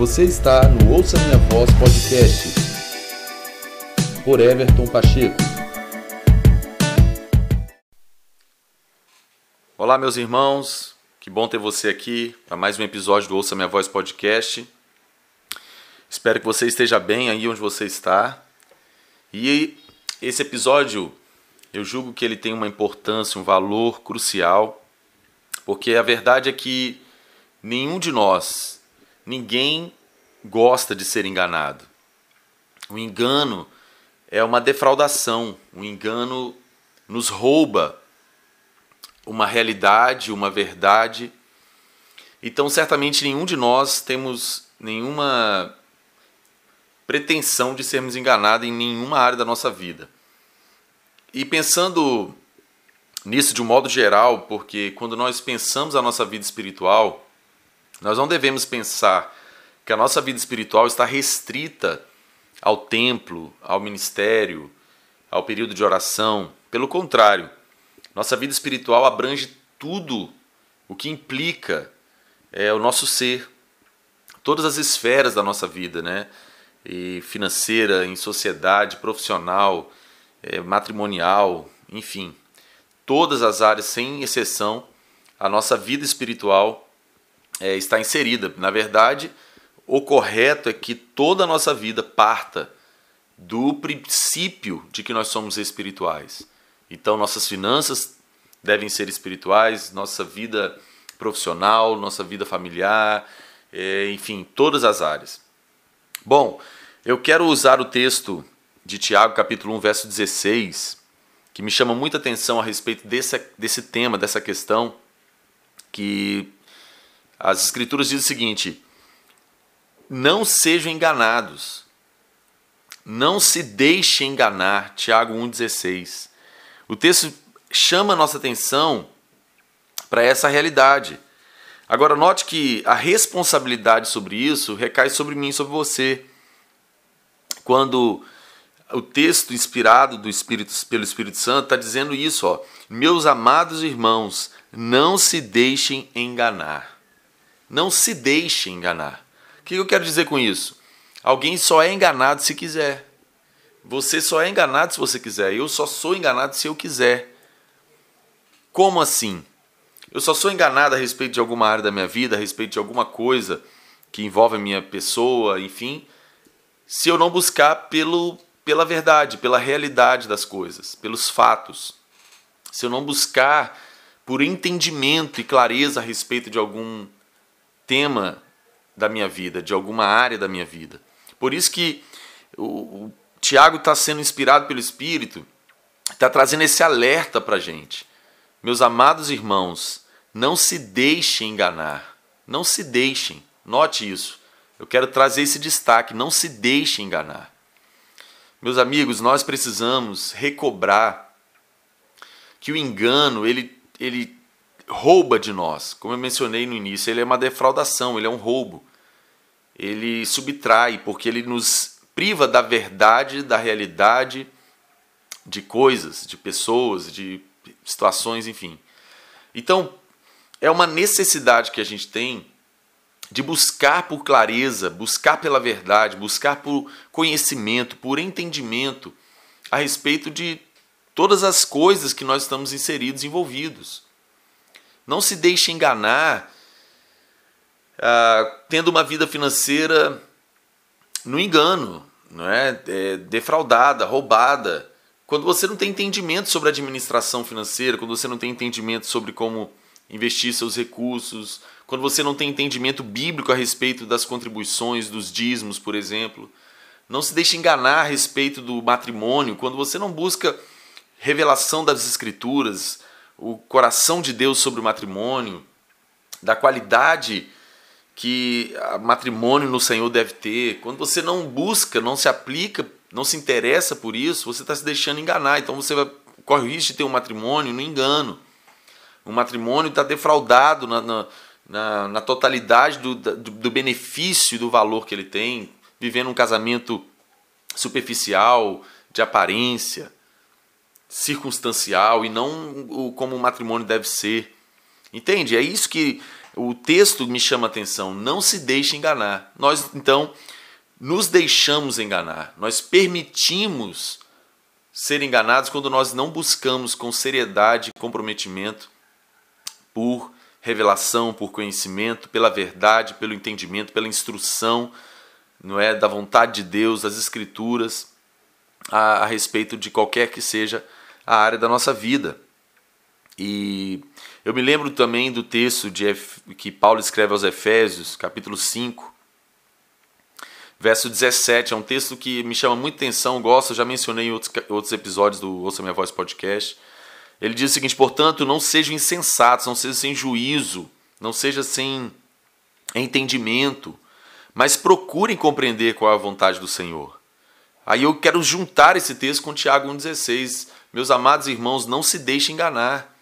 Você está no Ouça Minha Voz Podcast por Everton Pacheco. Olá, meus irmãos, que bom ter você aqui para mais um episódio do Ouça Minha Voz Podcast. Espero que você esteja bem aí onde você está. E esse episódio, eu julgo que ele tem uma importância, um valor crucial, porque a verdade é que nenhum de nós Ninguém gosta de ser enganado. O engano é uma defraudação. O engano nos rouba uma realidade, uma verdade. Então, certamente nenhum de nós temos nenhuma pretensão de sermos enganados em nenhuma área da nossa vida. E pensando nisso de um modo geral, porque quando nós pensamos a nossa vida espiritual, nós não devemos pensar que a nossa vida espiritual está restrita ao templo, ao ministério, ao período de oração. Pelo contrário, nossa vida espiritual abrange tudo o que implica é, o nosso ser, todas as esferas da nossa vida, né? E financeira, em sociedade, profissional, é, matrimonial, enfim, todas as áreas, sem exceção, a nossa vida espiritual é, está inserida. Na verdade, o correto é que toda a nossa vida parta do princípio de que nós somos espirituais. Então, nossas finanças devem ser espirituais, nossa vida profissional, nossa vida familiar, é, enfim, todas as áreas. Bom, eu quero usar o texto de Tiago, capítulo 1, verso 16, que me chama muita atenção a respeito desse, desse tema, dessa questão, que as Escrituras dizem o seguinte: não sejam enganados, não se deixe enganar. Tiago 1,16. O texto chama a nossa atenção para essa realidade. Agora, note que a responsabilidade sobre isso recai sobre mim, sobre você. Quando o texto inspirado do Espírito, pelo Espírito Santo está dizendo isso, ó, meus amados irmãos, não se deixem enganar. Não se deixe enganar. O que eu quero dizer com isso? Alguém só é enganado se quiser. Você só é enganado se você quiser. Eu só sou enganado se eu quiser. Como assim? Eu só sou enganado a respeito de alguma área da minha vida, a respeito de alguma coisa que envolve a minha pessoa, enfim, se eu não buscar pelo, pela verdade, pela realidade das coisas, pelos fatos. Se eu não buscar por entendimento e clareza a respeito de algum tema da minha vida, de alguma área da minha vida. Por isso que o, o Tiago está sendo inspirado pelo Espírito, está trazendo esse alerta para a gente. Meus amados irmãos, não se deixem enganar. Não se deixem. Note isso. Eu quero trazer esse destaque. Não se deixem enganar. Meus amigos, nós precisamos recobrar que o engano ele, ele rouba de nós. Como eu mencionei no início, ele é uma defraudação, ele é um roubo. Ele subtrai, porque ele nos priva da verdade, da realidade de coisas, de pessoas, de situações, enfim. Então, é uma necessidade que a gente tem de buscar por clareza, buscar pela verdade, buscar por conhecimento, por entendimento a respeito de todas as coisas que nós estamos inseridos, envolvidos. Não se deixe enganar ah, tendo uma vida financeira no engano, não é? é? defraudada, roubada. Quando você não tem entendimento sobre administração financeira, quando você não tem entendimento sobre como investir seus recursos, quando você não tem entendimento bíblico a respeito das contribuições, dos dízimos, por exemplo. Não se deixe enganar a respeito do matrimônio, quando você não busca revelação das escrituras, o coração de Deus sobre o matrimônio, da qualidade que matrimônio no Senhor deve ter. Quando você não busca, não se aplica, não se interessa por isso, você está se deixando enganar. Então você vai, corre o risco de ter um matrimônio no engano. O matrimônio está defraudado na, na, na, na totalidade do, do, do benefício e do valor que ele tem, vivendo um casamento superficial, de aparência circunstancial e não o, como o matrimônio deve ser. Entende? É isso que o texto me chama a atenção, não se deixe enganar. Nós então nos deixamos enganar, nós permitimos ser enganados quando nós não buscamos com seriedade e comprometimento por revelação, por conhecimento, pela verdade, pelo entendimento, pela instrução, não é, da vontade de Deus, das escrituras a, a respeito de qualquer que seja a área da nossa vida. E eu me lembro também do texto de, que Paulo escreve aos Efésios, capítulo 5, verso 17. É um texto que me chama muita atenção, gosto, já mencionei em outros, outros episódios do Ouça Minha Voz podcast. Ele diz o seguinte: portanto, não sejam insensatos, não sejam sem juízo, não seja sem entendimento, mas procurem compreender qual é a vontade do Senhor. Aí eu quero juntar esse texto com Tiago 1,16. Meus amados irmãos, não se deixem enganar.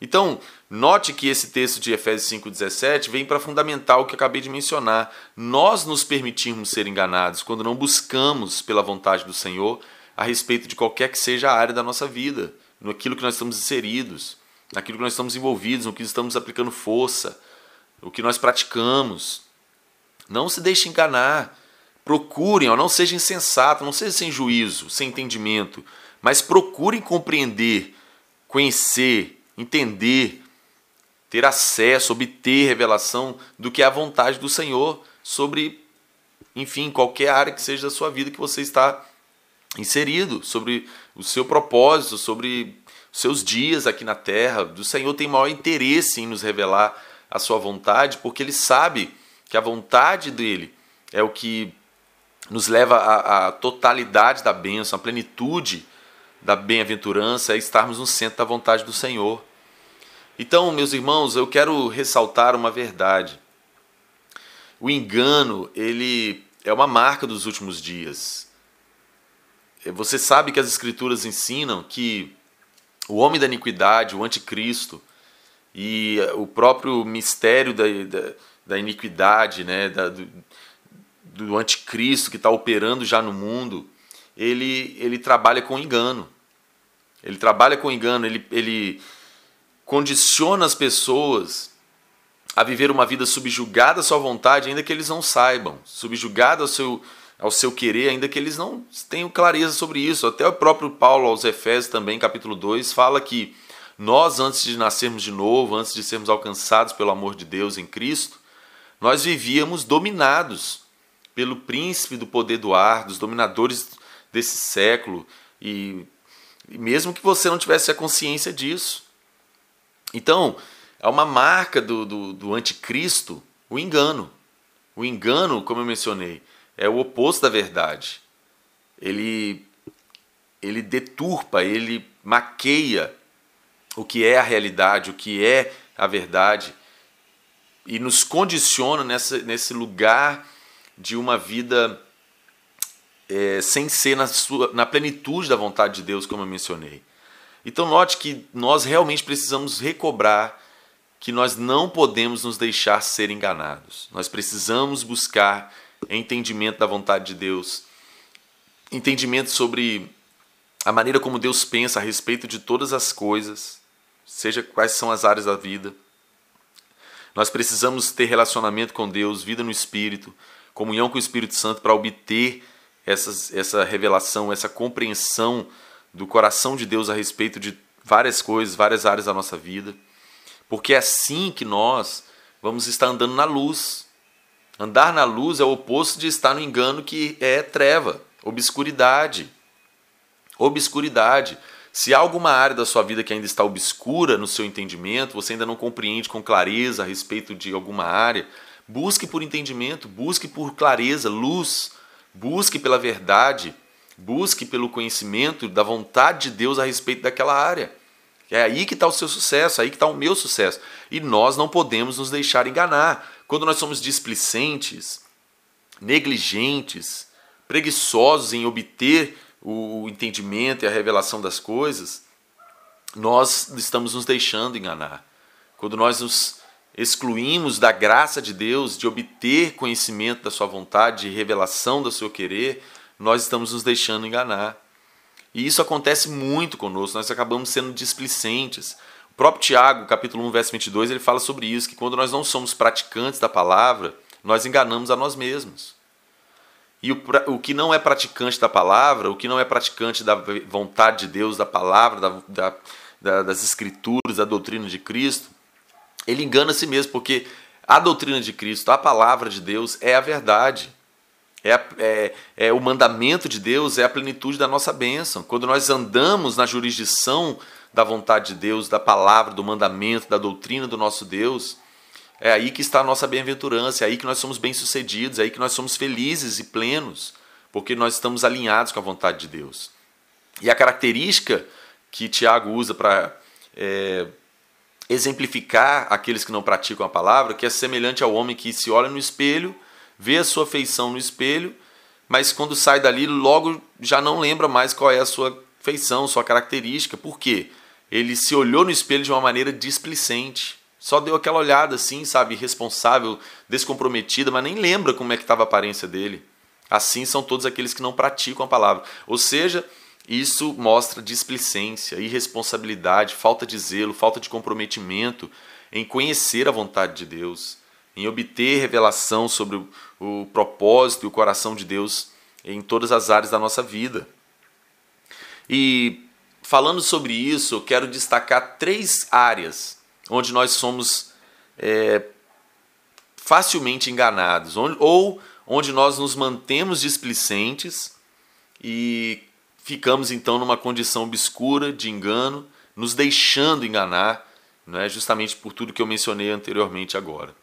Então, note que esse texto de Efésios 5,17 vem para fundamentar o que acabei de mencionar. Nós nos permitirmos ser enganados quando não buscamos pela vontade do Senhor a respeito de qualquer que seja a área da nossa vida naquilo que nós estamos inseridos, naquilo que nós estamos envolvidos, no que estamos aplicando força, o que nós praticamos. Não se deixe enganar. Procurem, ó, não seja insensato, não seja sem juízo, sem entendimento, mas procurem compreender, conhecer, entender, ter acesso, obter revelação do que é a vontade do Senhor sobre, enfim, qualquer área que seja da sua vida que você está inserido, sobre o seu propósito, sobre seus dias aqui na terra. O Senhor tem maior interesse em nos revelar a sua vontade, porque ele sabe que a vontade dele é o que nos leva à, à totalidade da bênção, à plenitude da bem-aventurança, é estarmos no centro da vontade do Senhor. Então, meus irmãos, eu quero ressaltar uma verdade. O engano, ele é uma marca dos últimos dias. Você sabe que as Escrituras ensinam que o homem da iniquidade, o anticristo, e o próprio mistério da, da, da iniquidade, né, da, do, do anticristo que está operando já no mundo, ele, ele trabalha com engano. Ele trabalha com engano, ele, ele condiciona as pessoas a viver uma vida subjugada à sua vontade, ainda que eles não saibam, subjugada ao seu, ao seu querer, ainda que eles não tenham clareza sobre isso. Até o próprio Paulo aos Efésios também, capítulo 2, fala que nós, antes de nascermos de novo, antes de sermos alcançados pelo amor de Deus em Cristo, nós vivíamos dominados pelo príncipe do poder do ar, dos dominadores desse século, e, mesmo que você não tivesse a consciência disso. Então, é uma marca do, do, do anticristo o engano. O engano, como eu mencionei, é o oposto da verdade. Ele, ele deturpa, ele maqueia o que é a realidade, o que é a verdade, e nos condiciona nessa, nesse lugar de uma vida é, sem ser na, sua, na plenitude da vontade de Deus, como eu mencionei. Então, note que nós realmente precisamos recobrar que nós não podemos nos deixar ser enganados. Nós precisamos buscar entendimento da vontade de Deus, entendimento sobre a maneira como Deus pensa a respeito de todas as coisas, seja quais são as áreas da vida. Nós precisamos ter relacionamento com Deus, vida no Espírito, comunhão com o Espírito Santo para obter essas, essa revelação, essa compreensão do coração de Deus a respeito de várias coisas, várias áreas da nossa vida. Porque é assim que nós vamos estar andando na luz, Andar na luz é o oposto de estar no engano que é treva, obscuridade. Obscuridade. Se há alguma área da sua vida que ainda está obscura no seu entendimento, você ainda não compreende com clareza a respeito de alguma área, busque por entendimento, busque por clareza, luz, busque pela verdade, busque pelo conhecimento da vontade de Deus a respeito daquela área. É aí que está o seu sucesso, é aí que está o meu sucesso. E nós não podemos nos deixar enganar. Quando nós somos displicentes, negligentes, preguiçosos em obter o entendimento e a revelação das coisas, nós estamos nos deixando enganar. Quando nós nos excluímos da graça de Deus, de obter conhecimento da Sua vontade, de revelação do seu querer, nós estamos nos deixando enganar. E isso acontece muito conosco, nós acabamos sendo displicentes. O próprio Tiago, capítulo 1, verso 22, ele fala sobre isso, que quando nós não somos praticantes da palavra, nós enganamos a nós mesmos. E o, o que não é praticante da palavra, o que não é praticante da vontade de Deus, da palavra, da, da, das escrituras, da doutrina de Cristo, ele engana a si mesmo, porque a doutrina de Cristo, a palavra de Deus é a verdade. É, é, é, o mandamento de Deus, é a plenitude da nossa bênção. Quando nós andamos na jurisdição da vontade de Deus, da palavra, do mandamento, da doutrina do nosso Deus, é aí que está a nossa bem-aventurança, é aí que nós somos bem-sucedidos, é aí que nós somos felizes e plenos, porque nós estamos alinhados com a vontade de Deus. E a característica que Tiago usa para é, exemplificar aqueles que não praticam a palavra, que é semelhante ao homem que se olha no espelho, vê a sua feição no espelho, mas quando sai dali, logo já não lembra mais qual é a sua feição, sua característica. Por quê? ele se olhou no espelho de uma maneira displicente. Só deu aquela olhada assim, sabe, responsável, descomprometida, mas nem lembra como é que estava a aparência dele. Assim são todos aqueles que não praticam a palavra. Ou seja, isso mostra displicência, irresponsabilidade, falta de zelo, falta de comprometimento em conhecer a vontade de Deus, em obter revelação sobre o, propósito e o coração de Deus em todas as áreas da nossa vida. E falando sobre isso, eu quero destacar três áreas onde nós somos é, facilmente enganados, ou onde nós nos mantemos displicentes e ficamos então numa condição obscura de engano, nos deixando enganar, não é justamente por tudo que eu mencionei anteriormente agora.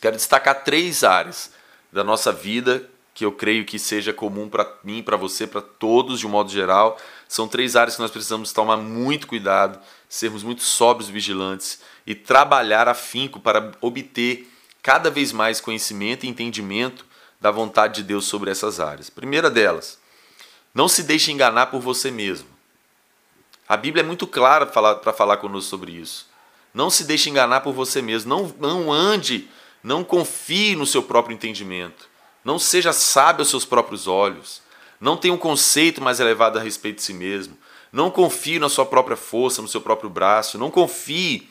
Quero destacar três áreas da nossa vida que eu creio que seja comum para mim, para você, para todos de um modo geral. São três áreas que nós precisamos tomar muito cuidado, sermos muito sóbrios, vigilantes e trabalhar afinco para obter cada vez mais conhecimento e entendimento da vontade de Deus sobre essas áreas. Primeira delas, não se deixe enganar por você mesmo. A Bíblia é muito clara para falar conosco sobre isso. Não se deixe enganar por você mesmo. Não, não ande, não confie no seu próprio entendimento. Não seja sábio aos seus próprios olhos. Não tenha um conceito mais elevado a respeito de si mesmo. Não confie na sua própria força, no seu próprio braço. Não confie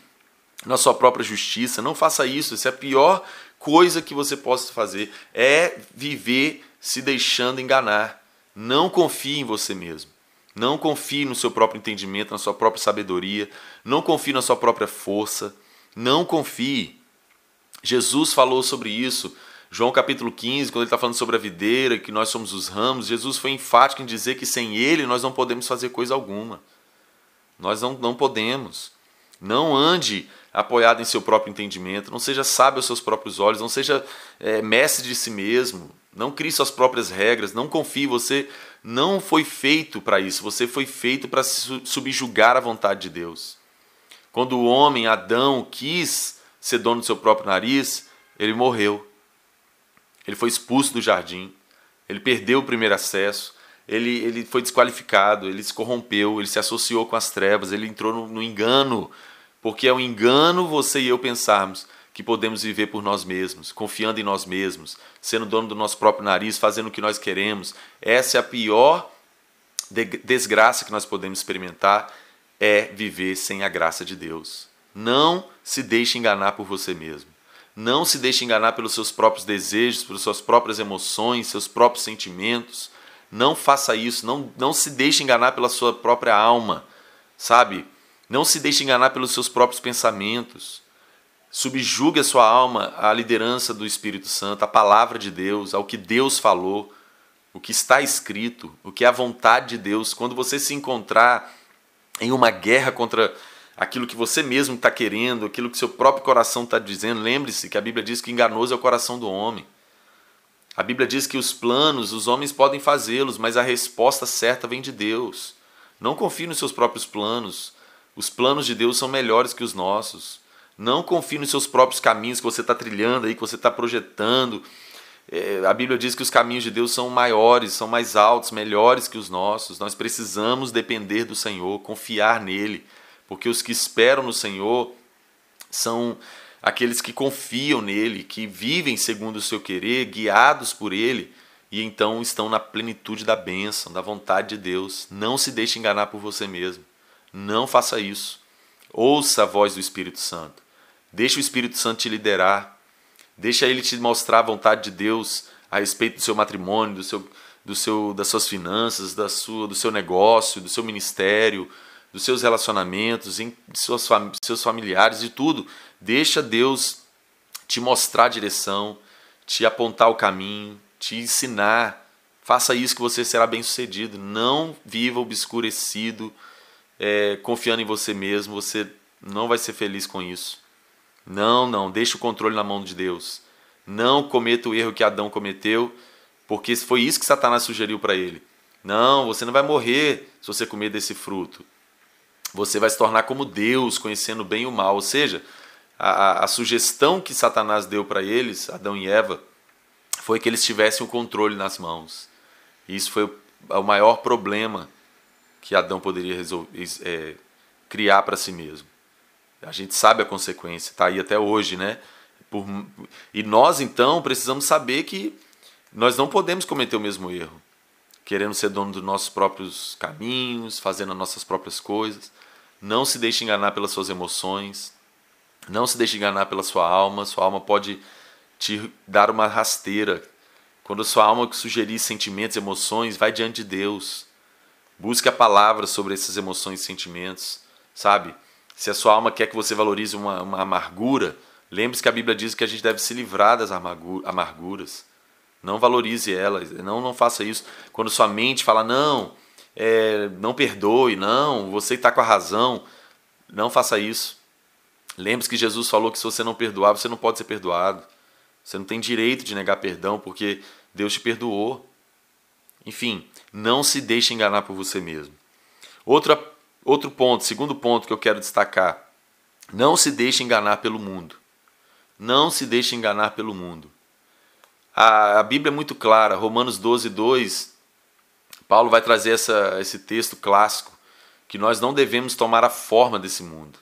na sua própria justiça. Não faça isso. Isso é a pior coisa que você possa fazer. É viver se deixando enganar. Não confie em você mesmo. Não confie no seu próprio entendimento, na sua própria sabedoria. Não confie na sua própria força. Não confie. Jesus falou sobre isso João capítulo 15, quando ele está falando sobre a videira, que nós somos os ramos, Jesus foi enfático em dizer que sem ele nós não podemos fazer coisa alguma. Nós não, não podemos. Não ande apoiado em seu próprio entendimento, não seja sábio aos seus próprios olhos, não seja é, mestre de si mesmo, não crie suas próprias regras, não confie, você não foi feito para isso, você foi feito para subjugar a vontade de Deus. Quando o homem, Adão, quis ser dono do seu próprio nariz, ele morreu. Ele foi expulso do jardim, ele perdeu o primeiro acesso, ele, ele foi desqualificado, ele se corrompeu, ele se associou com as trevas, ele entrou no, no engano, porque é um engano você e eu pensarmos que podemos viver por nós mesmos, confiando em nós mesmos, sendo dono do nosso próprio nariz, fazendo o que nós queremos. Essa é a pior desgraça que nós podemos experimentar, é viver sem a graça de Deus. Não se deixe enganar por você mesmo. Não se deixe enganar pelos seus próprios desejos, pelas suas próprias emoções, seus próprios sentimentos. Não faça isso. Não, não se deixe enganar pela sua própria alma, sabe? Não se deixe enganar pelos seus próprios pensamentos. Subjugue a sua alma à liderança do Espírito Santo, à palavra de Deus, ao que Deus falou, o que está escrito, o que é a vontade de Deus. Quando você se encontrar em uma guerra contra aquilo que você mesmo está querendo, aquilo que seu próprio coração está dizendo. Lembre-se que a Bíblia diz que enganoso é o coração do homem. A Bíblia diz que os planos, os homens podem fazê-los, mas a resposta certa vem de Deus. Não confie nos seus próprios planos. Os planos de Deus são melhores que os nossos. Não confie nos seus próprios caminhos que você está trilhando aí, que você está projetando. É, a Bíblia diz que os caminhos de Deus são maiores, são mais altos, melhores que os nossos. Nós precisamos depender do Senhor, confiar nele porque os que esperam no Senhor são aqueles que confiam nele, que vivem segundo o seu querer, guiados por ele, e então estão na plenitude da bênção, da vontade de Deus. Não se deixe enganar por você mesmo. Não faça isso. Ouça a voz do Espírito Santo. Deixa o Espírito Santo te liderar. Deixa ele te mostrar a vontade de Deus a respeito do seu matrimônio, do seu, do seu, das suas finanças, da sua, do seu negócio, do seu ministério, dos seus relacionamentos, em seus, seus familiares, de tudo. Deixa Deus te mostrar a direção, te apontar o caminho, te ensinar. Faça isso que você será bem sucedido. Não viva obscurecido, é, confiando em você mesmo. Você não vai ser feliz com isso. Não, não. Deixe o controle na mão de Deus. Não cometa o erro que Adão cometeu, porque foi isso que Satanás sugeriu para ele. Não, você não vai morrer se você comer desse fruto. Você vai se tornar como Deus, conhecendo bem e o mal. Ou seja, a, a sugestão que Satanás deu para eles, Adão e Eva, foi que eles tivessem o controle nas mãos. E isso foi o maior problema que Adão poderia resolver, é, criar para si mesmo. A gente sabe a consequência, está aí até hoje, né? Por, e nós então precisamos saber que nós não podemos cometer o mesmo erro, querendo ser dono dos nossos próprios caminhos, fazendo as nossas próprias coisas. Não se deixe enganar pelas suas emoções, não se deixe enganar pela sua alma. Sua alma pode te dar uma rasteira. Quando sua alma sugerir sentimentos, emoções, vai diante de Deus. Busque a palavra sobre essas emoções e sentimentos, sabe? Se a sua alma quer que você valorize uma, uma amargura, lembre-se que a Bíblia diz que a gente deve se livrar das amarguras. Não valorize elas, não, não faça isso. Quando sua mente fala, não, é, não perdoe, não, você está com a razão, não faça isso. Lembre-se que Jesus falou que se você não perdoar, você não pode ser perdoado. Você não tem direito de negar perdão porque Deus te perdoou. Enfim, não se deixe enganar por você mesmo. Outra, outro ponto, segundo ponto que eu quero destacar: não se deixe enganar pelo mundo. Não se deixe enganar pelo mundo. A, a Bíblia é muito clara, Romanos 12, 2, Paulo vai trazer essa, esse texto clássico, que nós não devemos tomar a forma desse mundo.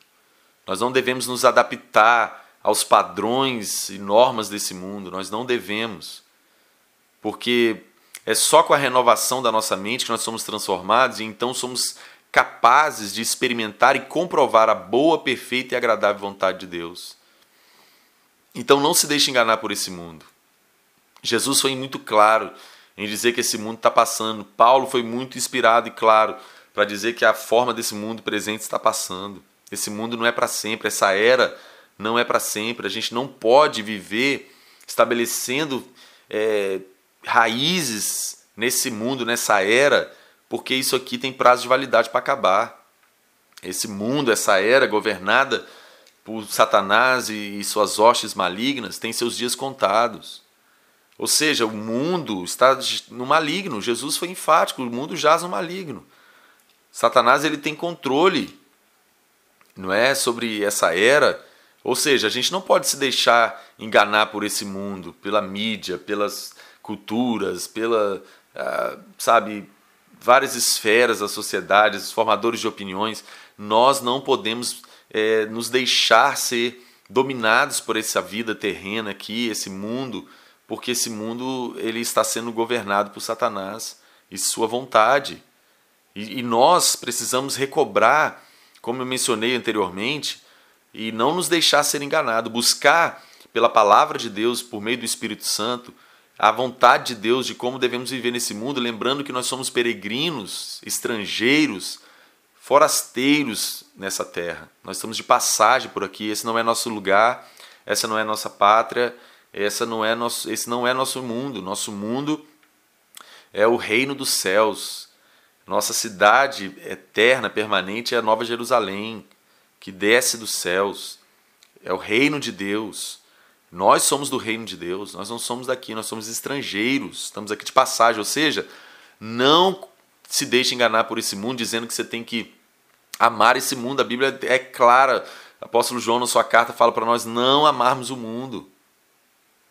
Nós não devemos nos adaptar aos padrões e normas desse mundo, nós não devemos. Porque é só com a renovação da nossa mente que nós somos transformados e então somos capazes de experimentar e comprovar a boa, perfeita e agradável vontade de Deus. Então não se deixe enganar por esse mundo. Jesus foi muito claro em dizer que esse mundo está passando. Paulo foi muito inspirado e claro para dizer que a forma desse mundo presente está passando. Esse mundo não é para sempre, essa era não é para sempre. A gente não pode viver estabelecendo é, raízes nesse mundo, nessa era, porque isso aqui tem prazo de validade para acabar. Esse mundo, essa era governada por Satanás e suas hostes malignas tem seus dias contados. Ou seja, o mundo está no maligno. Jesus foi enfático, o mundo jaz no maligno. Satanás ele tem controle não é sobre essa era. Ou seja, a gente não pode se deixar enganar por esse mundo, pela mídia, pelas culturas, pela, ah, sabe, várias esferas da sociedade, os formadores de opiniões. Nós não podemos é, nos deixar ser dominados por essa vida terrena aqui, esse mundo, porque esse mundo ele está sendo governado por Satanás e sua vontade. E, e nós precisamos recobrar como eu mencionei anteriormente, e não nos deixar ser enganado, buscar pela palavra de Deus, por meio do Espírito Santo, a vontade de Deus de como devemos viver nesse mundo, lembrando que nós somos peregrinos, estrangeiros, forasteiros nessa terra. Nós estamos de passagem por aqui, esse não é nosso lugar, essa não é nossa pátria, essa não é nosso, esse não é nosso mundo. Nosso mundo é o reino dos céus, nossa cidade eterna, permanente, é a Nova Jerusalém, que desce dos céus. É o reino de Deus. Nós somos do reino de Deus, nós não somos daqui, nós somos estrangeiros, estamos aqui de passagem. Ou seja, não se deixe enganar por esse mundo dizendo que você tem que amar esse mundo. A Bíblia é clara. Apóstolo João, na sua carta, fala para nós não amarmos o mundo.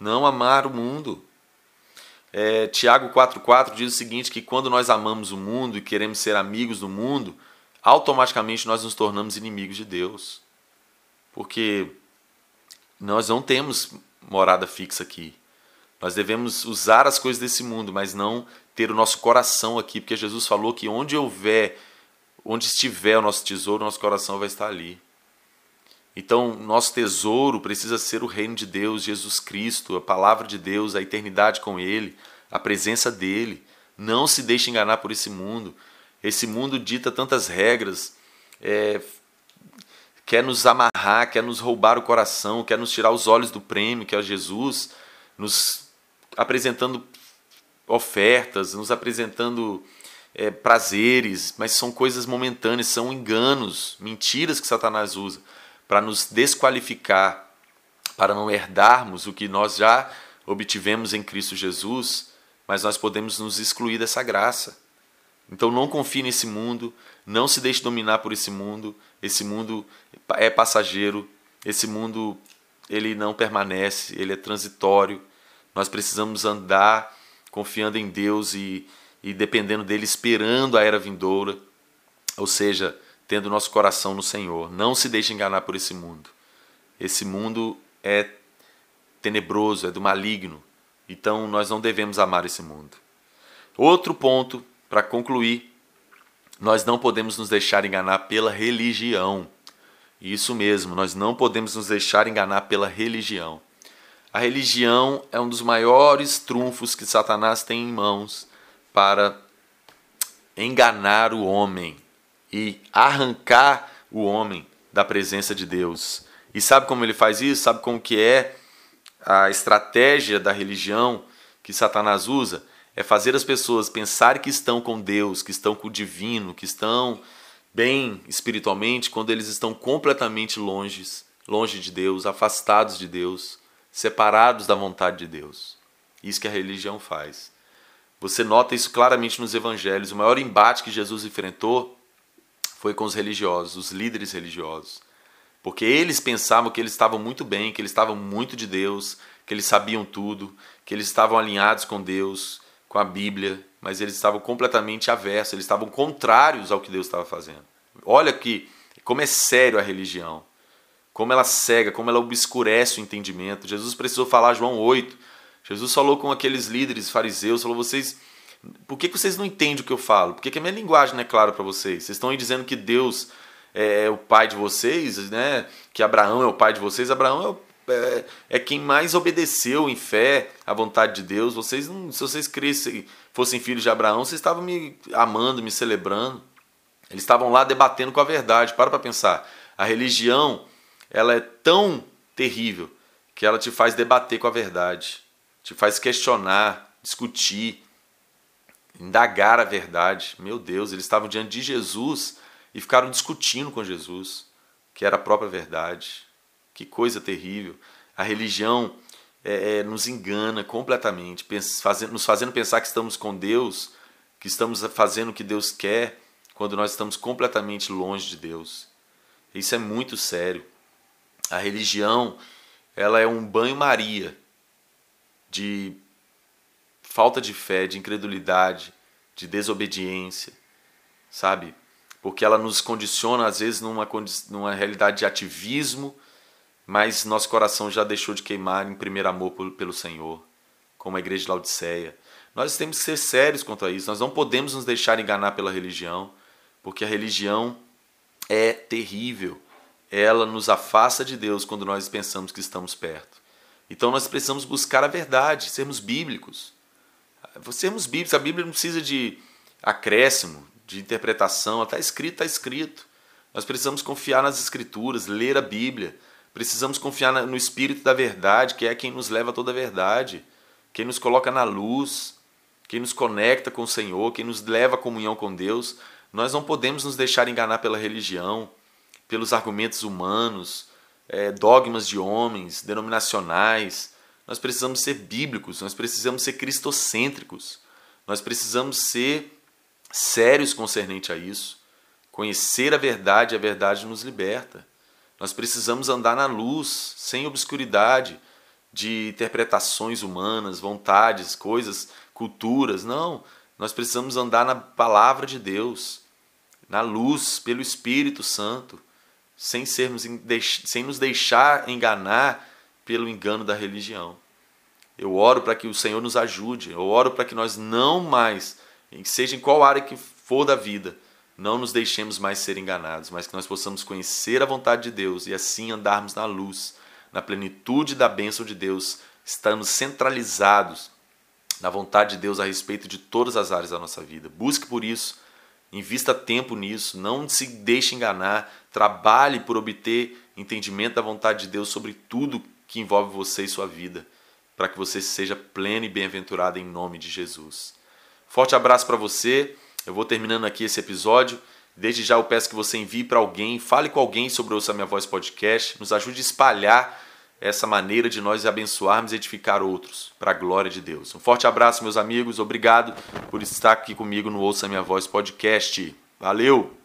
Não amar o mundo. É, Tiago 4,4 diz o seguinte: que quando nós amamos o mundo e queremos ser amigos do mundo, automaticamente nós nos tornamos inimigos de Deus. Porque nós não temos morada fixa aqui. Nós devemos usar as coisas desse mundo, mas não ter o nosso coração aqui, porque Jesus falou que onde houver, onde estiver o nosso tesouro, o nosso coração vai estar ali. Então, nosso tesouro precisa ser o reino de Deus, Jesus Cristo, a palavra de Deus, a eternidade com Ele, a presença dEle. Não se deixe enganar por esse mundo. Esse mundo dita tantas regras, é, quer nos amarrar, quer nos roubar o coração, quer nos tirar os olhos do prêmio, que é Jesus, nos apresentando ofertas, nos apresentando é, prazeres, mas são coisas momentâneas, são enganos, mentiras que Satanás usa para nos desqualificar, para não herdarmos o que nós já obtivemos em Cristo Jesus, mas nós podemos nos excluir dessa graça. Então não confie nesse mundo, não se deixe dominar por esse mundo. Esse mundo é passageiro, esse mundo ele não permanece, ele é transitório. Nós precisamos andar confiando em Deus e, e dependendo dele, esperando a era vindoura, ou seja, tendo nosso coração no Senhor. Não se deixe enganar por esse mundo. Esse mundo é tenebroso, é do maligno. Então nós não devemos amar esse mundo. Outro ponto para concluir, nós não podemos nos deixar enganar pela religião. Isso mesmo, nós não podemos nos deixar enganar pela religião. A religião é um dos maiores trunfos que Satanás tem em mãos para enganar o homem e arrancar o homem da presença de Deus. E sabe como ele faz isso? Sabe como que é a estratégia da religião que Satanás usa? É fazer as pessoas pensarem que estão com Deus, que estão com o divino, que estão bem espiritualmente, quando eles estão completamente longe, longe de Deus, afastados de Deus, separados da vontade de Deus. Isso que a religião faz. Você nota isso claramente nos evangelhos. O maior embate que Jesus enfrentou foi com os religiosos, os líderes religiosos. Porque eles pensavam que eles estavam muito bem, que eles estavam muito de Deus, que eles sabiam tudo, que eles estavam alinhados com Deus, com a Bíblia, mas eles estavam completamente aversos, eles estavam contrários ao que Deus estava fazendo. Olha que como é sério a religião, como ela cega, como ela obscurece o entendimento. Jesus precisou falar João 8. Jesus falou com aqueles líderes fariseus, falou: "Vocês por que, vocês não entendem o que eu falo? Por que, que a minha linguagem não é clara para vocês? Vocês estão aí dizendo que Deus é, é o pai de vocês, né? que Abraão é o pai de vocês. Abraão é, é, é quem mais obedeceu em fé à vontade de Deus. Vocês não, se vocês crescem, fossem filhos de Abraão, vocês estavam me amando, me celebrando. Eles estavam lá debatendo com a verdade. Para para pensar. A religião ela é tão terrível que ela te faz debater com a verdade, te faz questionar, discutir, indagar a verdade. Meu Deus, eles estavam diante de Jesus e ficaram discutindo com Jesus, que era a própria verdade. Que coisa terrível. A religião é, é, nos engana completamente, fazendo, nos fazendo pensar que estamos com Deus, que estamos fazendo o que Deus quer, quando nós estamos completamente longe de Deus. Isso é muito sério. A religião, ela é um banho-maria de falta de fé, de incredulidade, de desobediência, sabe? Porque ela nos condiciona, às vezes, numa, numa realidade de ativismo, mas nosso coração já deixou de queimar em primeiro amor pelo Senhor, como a igreja de Laodiceia. Nós temos que ser sérios quanto a isso, nós não podemos nos deixar enganar pela religião, porque a religião é terrível. Ela nos afasta de Deus quando nós pensamos que estamos perto. Então nós precisamos buscar a verdade, sermos bíblicos sermos bíblicos, a Bíblia não precisa de acréscimo, de interpretação, está escrito, está escrito. Nós precisamos confiar nas Escrituras, ler a Bíblia. Precisamos confiar no Espírito da verdade, que é quem nos leva a toda a verdade, quem nos coloca na luz, quem nos conecta com o Senhor, quem nos leva à comunhão com Deus. Nós não podemos nos deixar enganar pela religião, pelos argumentos humanos, é, dogmas de homens, denominacionais. Nós precisamos ser bíblicos, nós precisamos ser cristocêntricos, nós precisamos ser sérios concernente a isso. Conhecer a verdade, a verdade nos liberta. Nós precisamos andar na luz, sem obscuridade de interpretações humanas, vontades, coisas, culturas. Não, nós precisamos andar na palavra de Deus, na luz, pelo Espírito Santo, sem sermos sem nos deixar enganar pelo engano da religião. Eu oro para que o Senhor nos ajude, eu oro para que nós não mais, seja em qual área que for da vida, não nos deixemos mais ser enganados, mas que nós possamos conhecer a vontade de Deus e assim andarmos na luz, na plenitude da bênção de Deus, estamos centralizados na vontade de Deus a respeito de todas as áreas da nossa vida. Busque por isso, invista tempo nisso, não se deixe enganar, trabalhe por obter entendimento da vontade de Deus sobre tudo que envolve você e sua vida, para que você seja pleno e bem-aventurado em nome de Jesus. Forte abraço para você. Eu vou terminando aqui esse episódio. Desde já eu peço que você envie para alguém, fale com alguém sobre o Ouça Minha Voz podcast, nos ajude a espalhar essa maneira de nós abençoarmos e edificar outros, para a glória de Deus. Um forte abraço, meus amigos. Obrigado por estar aqui comigo no Ouça Minha Voz podcast. Valeu!